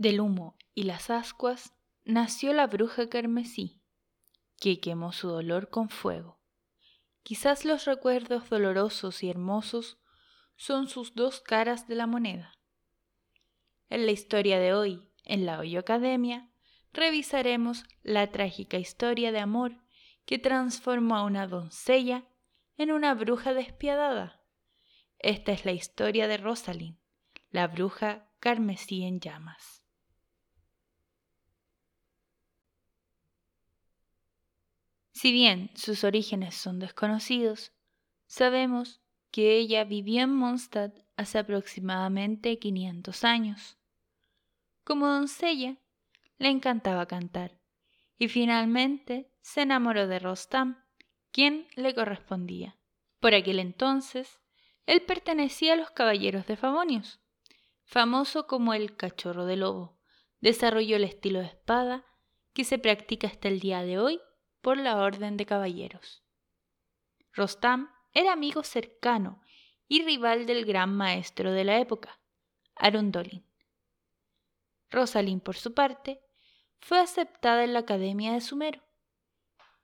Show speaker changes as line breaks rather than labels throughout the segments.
Del humo y las ascuas nació la bruja carmesí, que quemó su dolor con fuego. Quizás los recuerdos dolorosos y hermosos son sus dos caras de la moneda. En la historia de hoy, en la Hoyo Academia, revisaremos la trágica historia de amor que transformó a una doncella en una bruja despiadada. Esta es la historia de Rosalind, la bruja carmesí en llamas. Si bien sus orígenes son desconocidos, sabemos que ella vivió en Mondstadt hace aproximadamente 500 años. Como doncella, le encantaba cantar y finalmente se enamoró de Rostam, quien le correspondía. Por aquel entonces, él pertenecía a los caballeros de Favonius, famoso como el cachorro de lobo. Desarrolló el estilo de espada que se practica hasta el día de hoy por la Orden de Caballeros. Rostam era amigo cercano y rival del gran maestro de la época, Arundolin. Rosalind, por su parte, fue aceptada en la Academia de Sumero,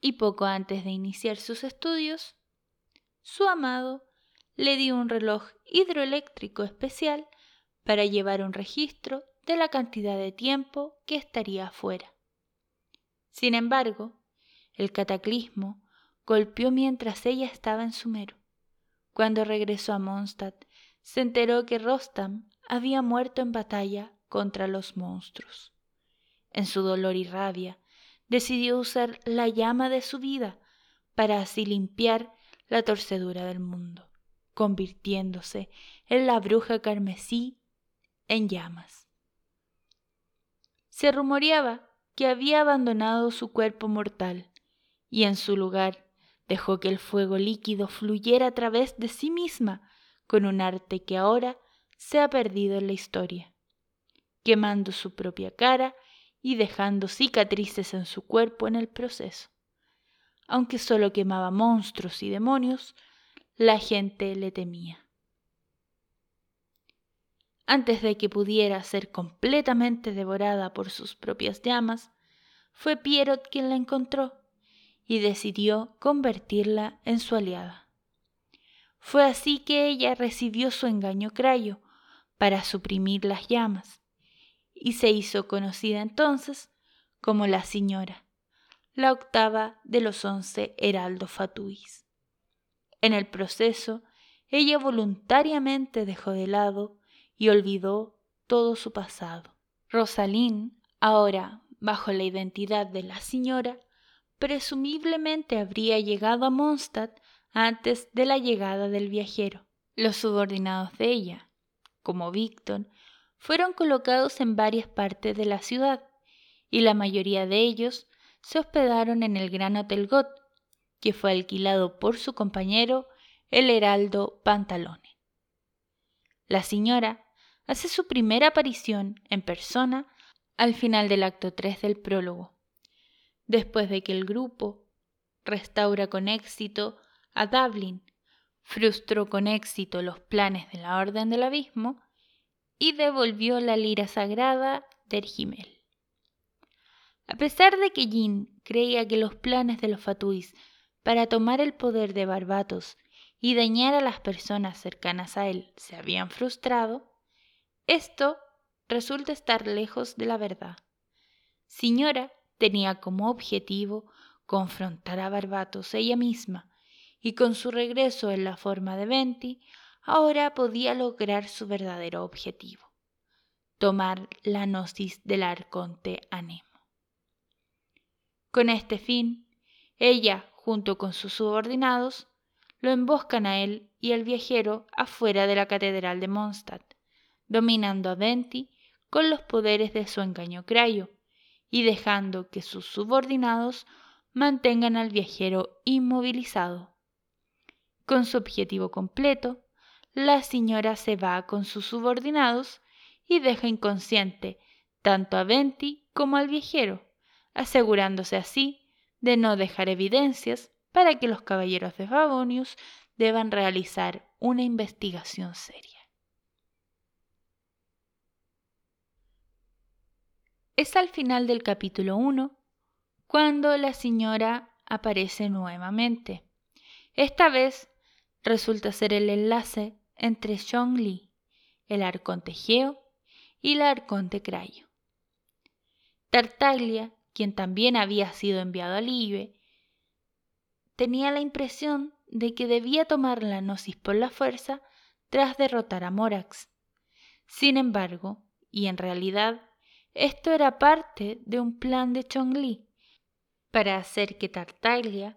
y poco antes de iniciar sus estudios, su amado le dio un reloj hidroeléctrico especial para llevar un registro de la cantidad de tiempo que estaría afuera. Sin embargo, el cataclismo golpeó mientras ella estaba en Sumero. Cuando regresó a Mondstadt, se enteró que Rostam había muerto en batalla contra los monstruos. En su dolor y rabia, decidió usar la llama de su vida para así limpiar la torcedura del mundo, convirtiéndose en la bruja carmesí en llamas. Se rumoreaba que había abandonado su cuerpo mortal y en su lugar dejó que el fuego líquido fluyera a través de sí misma con un arte que ahora se ha perdido en la historia, quemando su propia cara y dejando cicatrices en su cuerpo en el proceso. Aunque solo quemaba monstruos y demonios, la gente le temía. Antes de que pudiera ser completamente devorada por sus propias llamas, fue Pierrot quien la encontró y decidió convertirla en su aliada. Fue así que ella recibió su engaño crayo para suprimir las llamas y se hizo conocida entonces como la señora, la octava de los once heraldos fatuis. En el proceso, ella voluntariamente dejó de lado y olvidó todo su pasado. Rosalín, ahora bajo la identidad de la señora, presumiblemente habría llegado a Mondstadt antes de la llegada del viajero. Los subordinados de ella, como Víctor, fueron colocados en varias partes de la ciudad y la mayoría de ellos se hospedaron en el Gran Hotel Gott, que fue alquilado por su compañero, el heraldo Pantalone. La señora hace su primera aparición en persona al final del acto 3 del prólogo después de que el grupo restaura con éxito a Dublin, frustró con éxito los planes de la Orden del Abismo y devolvió la lira sagrada de Ergimel. A pesar de que Jean creía que los planes de los Fatuis para tomar el poder de Barbatos y dañar a las personas cercanas a él se habían frustrado, esto resulta estar lejos de la verdad. Señora tenía como objetivo confrontar a Barbatos ella misma, y con su regreso en la forma de Venti, ahora podía lograr su verdadero objetivo, tomar la gnosis del arconte Anemo. Con este fin, ella, junto con sus subordinados, lo emboscan a él y al viajero afuera de la catedral de Mondstadt, dominando a Venti con los poderes de su engaño crayo, y dejando que sus subordinados mantengan al viajero inmovilizado. Con su objetivo completo, la señora se va con sus subordinados y deja inconsciente tanto a Venti como al viajero, asegurándose así de no dejar evidencias para que los caballeros de Favonius deban realizar una investigación seria. Es al final del capítulo 1 cuando la señora aparece nuevamente. Esta vez resulta ser el enlace entre Li, el arconte Geo y la arconte Crayo. Tartaglia, quien también había sido enviado a Libe, tenía la impresión de que debía tomar la gnosis por la fuerza tras derrotar a Morax. Sin embargo, y en realidad, esto era parte de un plan de Li para hacer que Tartaglia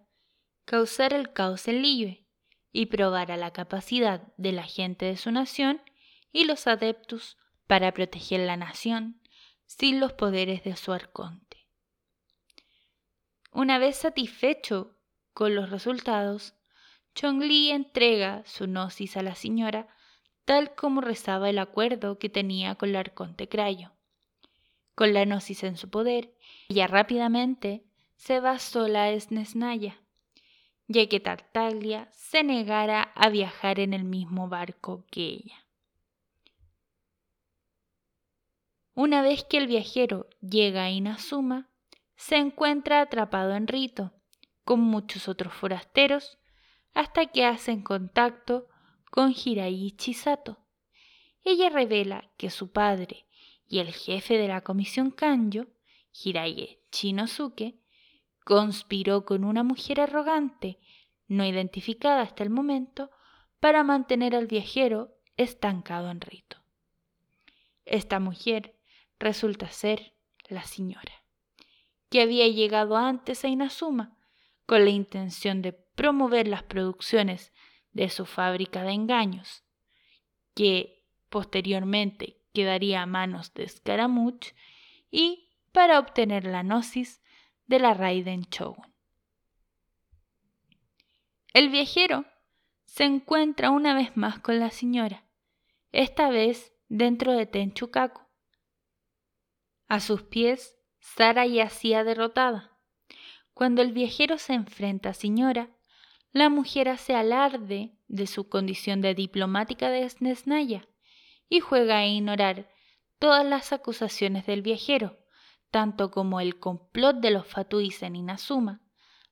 causara el caos en Libe y probara la capacidad de la gente de su nación y los adeptos para proteger la nación sin los poderes de su arconte. Una vez satisfecho con los resultados, Chongli entrega su gnosis a la señora tal como rezaba el acuerdo que tenía con el arconte Crayo. Con la gnosis en su poder, ella rápidamente se va sola a Esnesnaya, ya que Tartaglia se negara a viajar en el mismo barco que ella. Una vez que el viajero llega a Inazuma, se encuentra atrapado en Rito, con muchos otros forasteros, hasta que hacen contacto con Hiraichi Sato. Ella revela que su padre y el jefe de la comisión Kanjo, Hiraige Chinosuke, conspiró con una mujer arrogante, no identificada hasta el momento, para mantener al viajero estancado en Rito. Esta mujer resulta ser la señora, que había llegado antes a Inazuma con la intención de promover las producciones de su fábrica de engaños, que posteriormente quedaría a manos de Scaramouche y para obtener la gnosis de la Raiden Shogun. El viajero se encuentra una vez más con la señora, esta vez dentro de Tenchukaku, a sus pies, Sara yacía derrotada. Cuando el viajero se enfrenta a Señora, la mujer hace alarde de su condición de diplomática de Snesnaya y juega a ignorar todas las acusaciones del viajero, tanto como el complot de los Fatuis en Inazuma,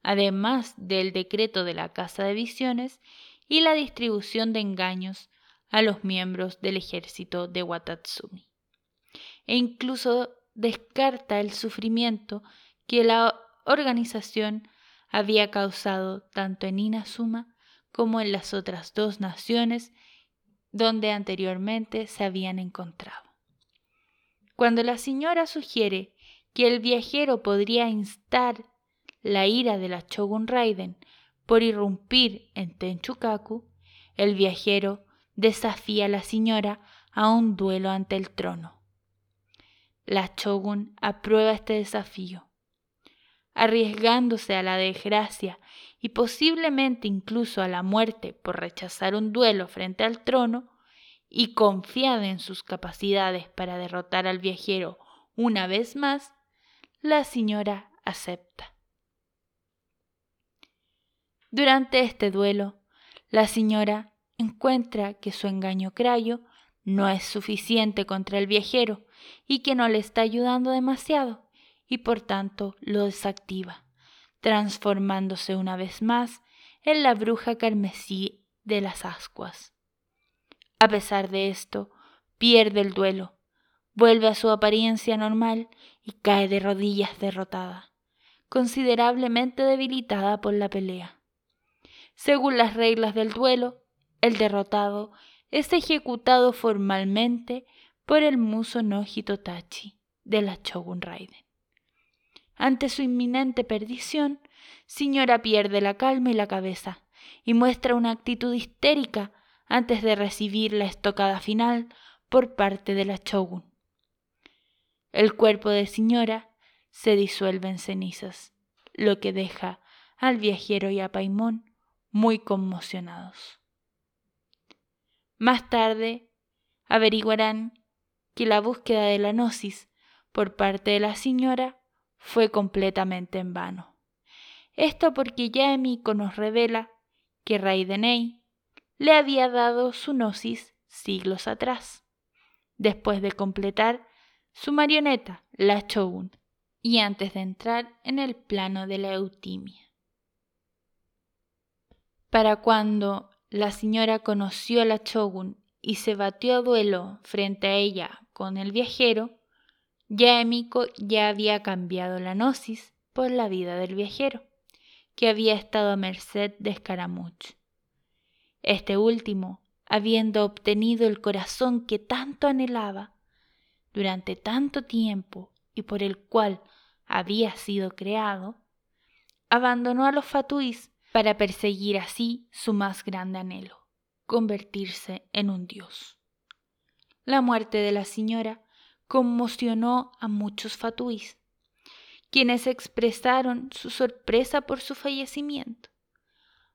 además del decreto de la Casa de Visiones y la distribución de engaños a los miembros del ejército de Watatsumi. E incluso descarta el sufrimiento que la organización había causado tanto en Inazuma como en las otras dos naciones donde anteriormente se habían encontrado. Cuando la señora sugiere que el viajero podría instar la ira de la Shogun Raiden por irrumpir en Tenchukaku, el viajero desafía a la señora a un duelo ante el trono. La Shogun aprueba este desafío, arriesgándose a la desgracia y posiblemente incluso a la muerte por rechazar un duelo frente al trono, y confiada en sus capacidades para derrotar al viajero una vez más, la señora acepta. Durante este duelo, la señora encuentra que su engaño crayo no es suficiente contra el viajero y que no le está ayudando demasiado y por tanto lo desactiva, transformándose una vez más en la bruja carmesí de las ascuas. A pesar de esto, pierde el duelo, vuelve a su apariencia normal y cae de rodillas derrotada, considerablemente debilitada por la pelea. Según las reglas del duelo, el derrotado es ejecutado formalmente por el Muso no Hitotachi de la Shogun Raiden. Ante su inminente perdición, Señora pierde la calma y la cabeza y muestra una actitud histérica antes de recibir la estocada final por parte de la Shogun. El cuerpo de Señora se disuelve en cenizas, lo que deja al viajero y a Paimón muy conmocionados. Más tarde averiguarán que la búsqueda de la gnosis por parte de la señora fue completamente en vano. Esto porque ya Emiko nos revela que Raidenei le había dado su gnosis siglos atrás, después de completar su marioneta, la Shogun, y antes de entrar en el plano de la eutimia. Para cuando la señora conoció a la Shogun y se batió a duelo frente a ella con el viajero, ya Emiko ya había cambiado la gnosis por la vida del viajero, que había estado a merced de Escaramuch. Este último, habiendo obtenido el corazón que tanto anhelaba durante tanto tiempo y por el cual había sido creado, abandonó a los fatuís para perseguir así su más grande anhelo, convertirse en un dios. La muerte de la señora conmocionó a muchos fatuís, quienes expresaron su sorpresa por su fallecimiento.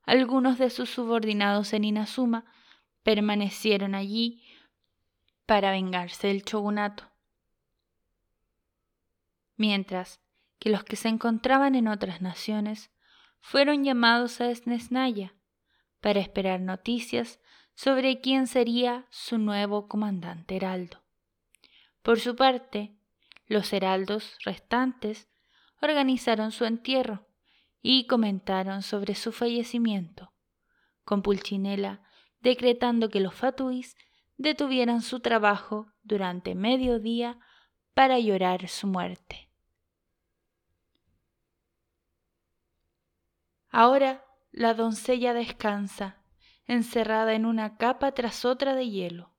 Algunos de sus subordinados en Inazuma permanecieron allí para vengarse del shogunato, mientras que los que se encontraban en otras naciones fueron llamados a Snesnaya para esperar noticias sobre quién sería su nuevo comandante heraldo. Por su parte, los heraldos restantes organizaron su entierro y comentaron sobre su fallecimiento, con Pulchinela decretando que los fatuís detuvieran su trabajo durante medio día para llorar su muerte. Ahora la doncella descansa, encerrada en una capa tras otra de hielo.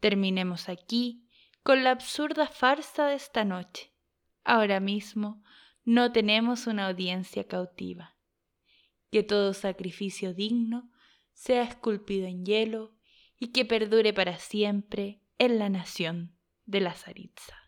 Terminemos aquí con la absurda farsa de esta noche. Ahora mismo no tenemos una audiencia cautiva. Que todo sacrificio digno sea esculpido en hielo y que perdure para siempre en la nación de la Zaritza.